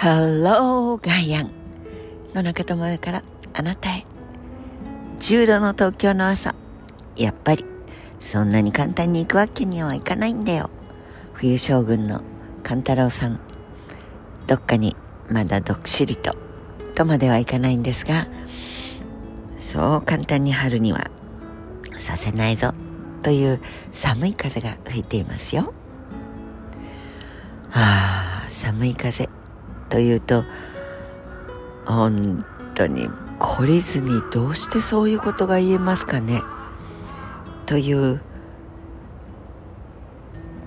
ハローガイアン野中智代からあなたへ。10度の東京の朝。やっぱりそんなに簡単に行くわけにはいかないんだよ。冬将軍の勘太郎さん。どっかにまだどっしりととまではいかないんですが。そう簡単に春にはさせないぞ。という寒い風が吹いていますよ。はあ寒い風。というと本当に懲りずにどうしてそういうことが言えますかね？という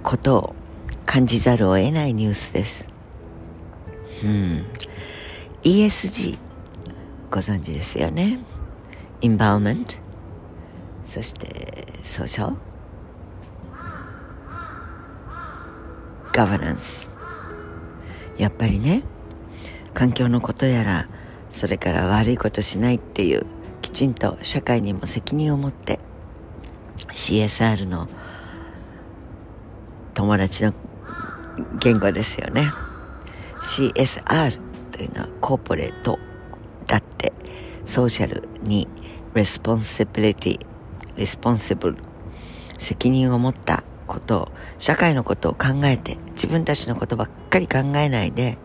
ことを感じざるを得ないニュースです。うん、ESG ご存知ですよね？インバウメントそしてソーシャルガバナンスやっぱりね環境のことやらそれから悪いことしないっていうきちんと社会にも責任を持って CSR の友達の言語ですよね。CSR というのは corporate だって social に responsibility responsible責任を持ったことを社会のことを考えて自分たちのことばっかり考えないで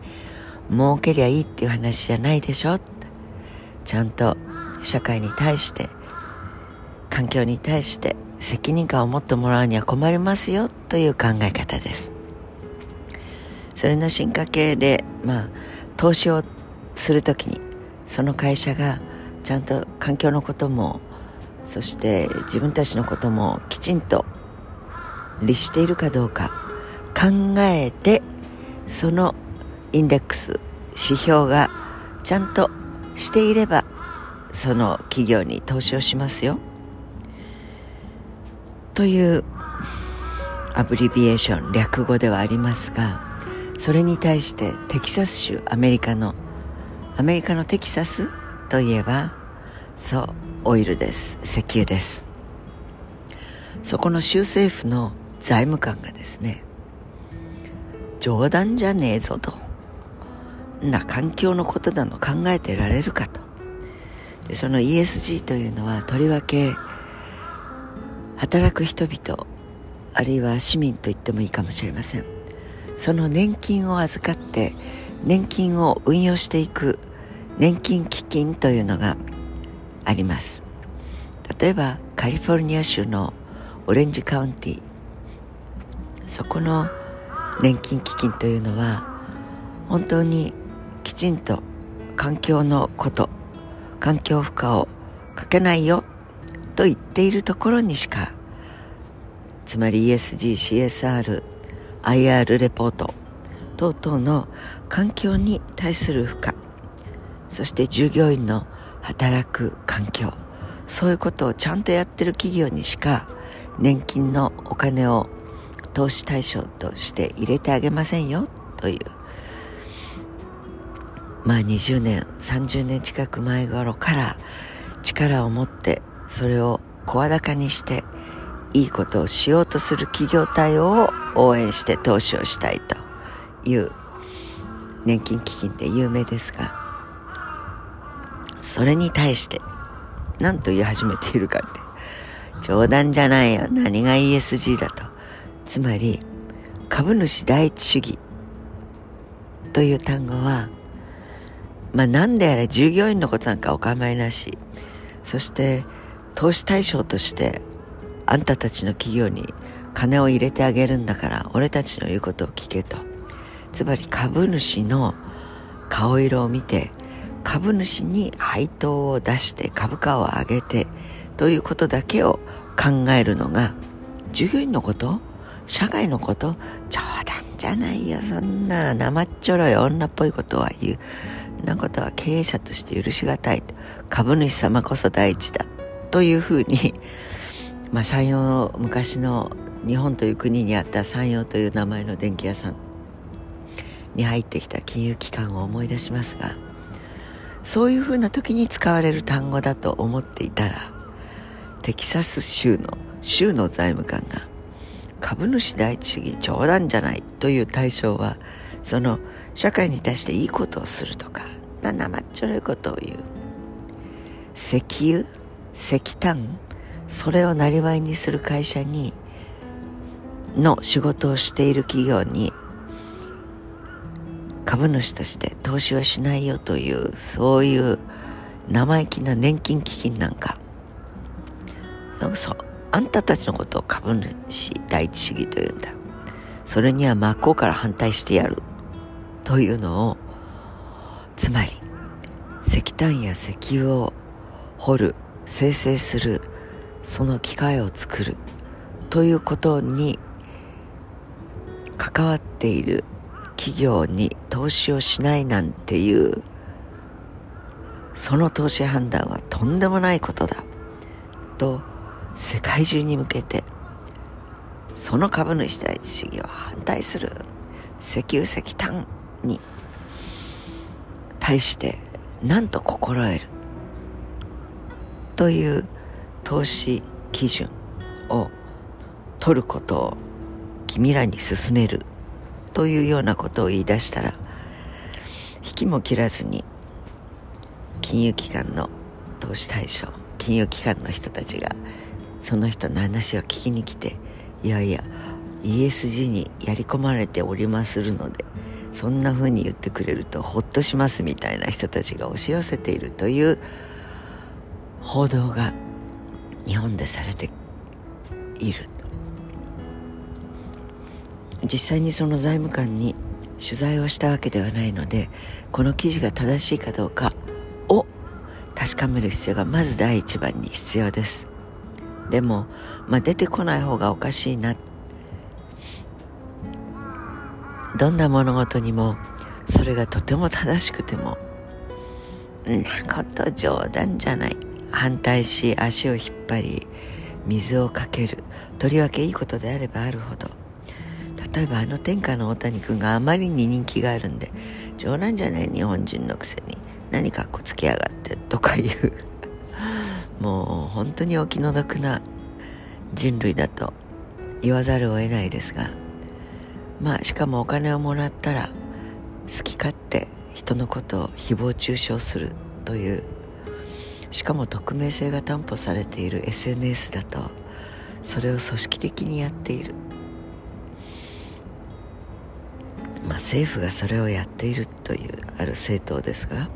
儲けりゃいいっていう話じゃないでしょちゃんと社会に対して環境に対して責任感を持ってもらうには困りますよという考え方です。それの進化系でまあ投資をするときにその会社がちゃんと環境のこともそして自分たちのこともきちんと律しているかどうか考えてそのインデックス指標がちゃんとしていればその企業に投資をしますよ。というアブリビエーション略語ではありますがそれに対してテキサス州アメリカのアメリカのテキサスといえばそうオイルです。石油です。そこの州政府の財務官がですね冗談じゃねえぞと。な環境のことなの考えてられるかと。でその ESG というのはとりわけ働く人々あるいは市民と言ってもいいかもしれません。その年金を預かって年金を運用していく年金基金というのがあります。例えばカリフォルニア州のオレンジカウンティそこの年金基金というのは本当にちんと環境のこと環境負荷をかけないよと言っているところにしかつまり ESG、CSR、IR レポート等々の環境に対する負荷そして従業員の働く環境そういうことをちゃんとやってる企業にしか年金のお金を投資対象として入れてあげませんよというまあ20年30年近く前頃から力を持ってそれを声高にしていいことをしようとする企業対応を応援して投資をしたいという年金基金で有名ですがそれに対して何と言い始めているかって冗談じゃないよ。何が ESG だと。つまり株主第一主義という単語はまあ何であれ従業員のことなんかお構いなし。そして投資対象としてあんたたちの企業に金を入れてあげるんだから俺たちの言うことを聞けと。つまり株主の顔色を見て株主に配当を出して株価を上げてということだけを考えるのが従業員のこと社会のこと冗談じゃないよそんな生っちょろい女っぽいことは言う。なことは経営者として許しがたい。株主様こそ第一だ。というふうに まあ山陽昔の日本という国にあった山陽という名前の電気屋さんに入ってきた金融機関を思い出しますがそういうふうな時に使われる単語だと思っていたらテキサス州の州の財務官が株主第一主義冗談じゃないという対象はその社会に対していいことをするとかな生っちょろいことを言う。石油石炭それをなりわいにする会社にの仕事をしている企業に株主として投資はしないよというそういう生意気な年金基金なんかそうあんたたちのことを株主第一主義というんだ。それには真っ向から反対してやる。というのをつまり石炭や石油を掘る生成するその機械を作るということに関わっている企業に投資をしないなんていうその投資判断はとんでもないことだと世界中に向けてその株主第一主義を反対する。石油石炭に対してなんと心得るという投資基準を取ることを君らに勧めるというようなことを言い出したら引きも切らずに金融機関の投資対象金融機関の人たちがその人の話を聞きに来ていやいや ESG にやり込まれておりまするのでそんな風に言ってくれるとほっとしますみたいな人たちが押し寄せているという報道が日本でされている実際にその財務官に取材をしたわけではないのでこの記事が正しいかどうかを確かめる必要がまず第一番に必要です。でも、まあ、出てこない方がおかしいなどんな物事にもそれがとても正しくてもなこと冗談じゃない。反対し足を引っ張り水をかける。とりわけいいことであればあるほど。例えばあの天下の大谷君があまりに人気があるんで冗談じゃない日本人のくせに何かっこつけやがってとかいう。もう本当にお気の毒な人類だと言わざるを得ないですが。まあしかもお金をもらったら好き勝手人のことを誹謗中傷するというしかも匿名性が担保されている SNS だとそれを組織的にやっている。まあ、政府がそれをやっているというある政党ですが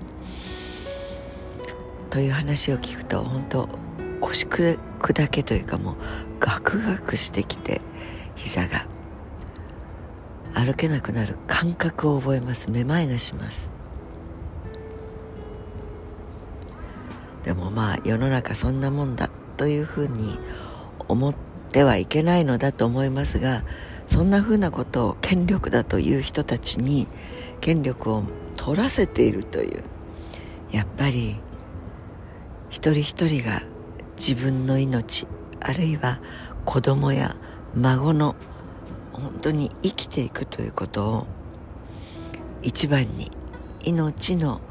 という話を聞くと本当腰砕けというかもうガクガクしてきて膝が。歩けなくなる感覚を覚えます。めまいがします。でもまあ世の中そんなもんだというふうに思ってはいけないのだと思いますがそんなふうなことを権力だという人たちに権力を取らせているというやっぱり一人一人が自分の命あるいは子供や孫の本当に生きていくということを一番に命の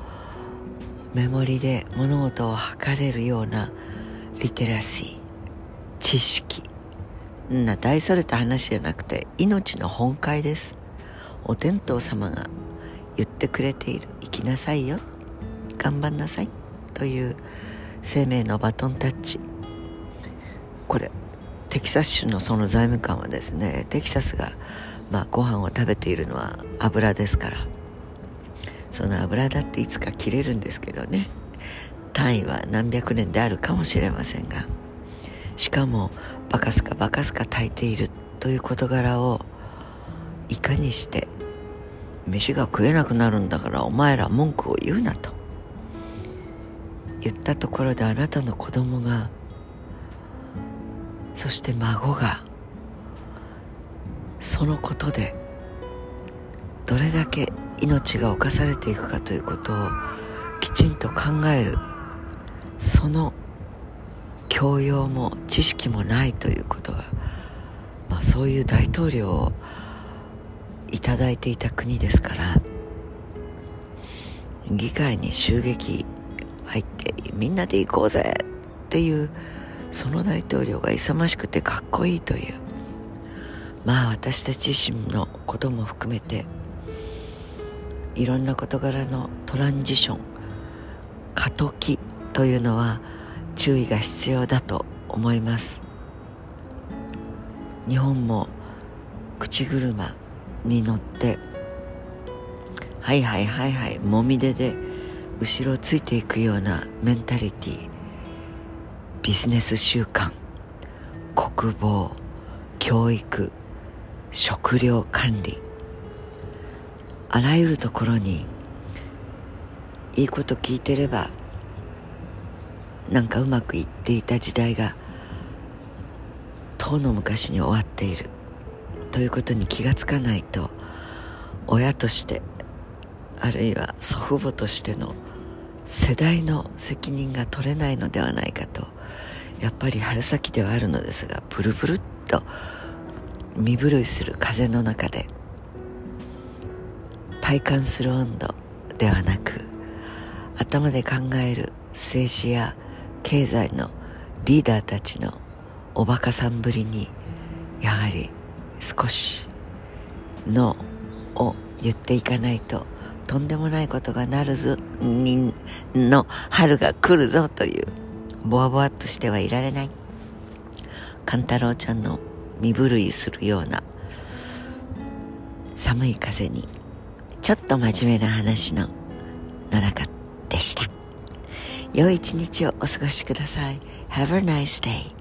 メモリで物事を測れるようなリテラシー知識。な大それた話じゃなくて命の本懐です。お天道様が言ってくれている。生きなさいよ。頑張んなさい。という生命のバトンタッチ。これテキサス州のその財務官はですねテキサスが、まあ、ご飯を食べているのは油ですから。その油だっていつか切れるんですけどね。単位は何百年であるかもしれませんが。しかもバカすかバカすか炊いているという事柄をいかにして飯が食えなくなるんだからお前ら文句を言うなと。言ったところであなたの子供がそして孫がそのことでどれだけ命が侵されていくかということをきちんと考える。その教養も知識もないということが、まあ、そういう大統領をいただいていた国ですから議会に襲撃入ってみんなで行こうぜっていうその大統領が勇ましくてかっこいいという。まあ私たち自身のことも含めていろんな事柄のトランジション過渡期というのは注意が必要だと思います。日本も口車に乗ってはいはいはいはいもみ出で後ろついていくようなメンタリティー。ビジネス習慣国防教育食料管理。あらゆるところにいいこと聞いてればなんかうまくいっていた時代が遠の昔に終わっている。ということに気がつかないと親としてあるいは祖父母としての世代の責任が取れないのではないかとやっぱり春先ではあるのですがブルブルっと身震いする風の中で体感する温度ではなく頭で考える政治や経済のリーダーたちのおバカさんぶりにやはり少しノーを言っていかないととんでもないことがなるぞにの春が来るぞというボワボワっとしてはいられない。勘太郎ちゃんの身震いするような寒い風にちょっと真面目な話の野中でした。良い一日をお過ごしください。Have a nice day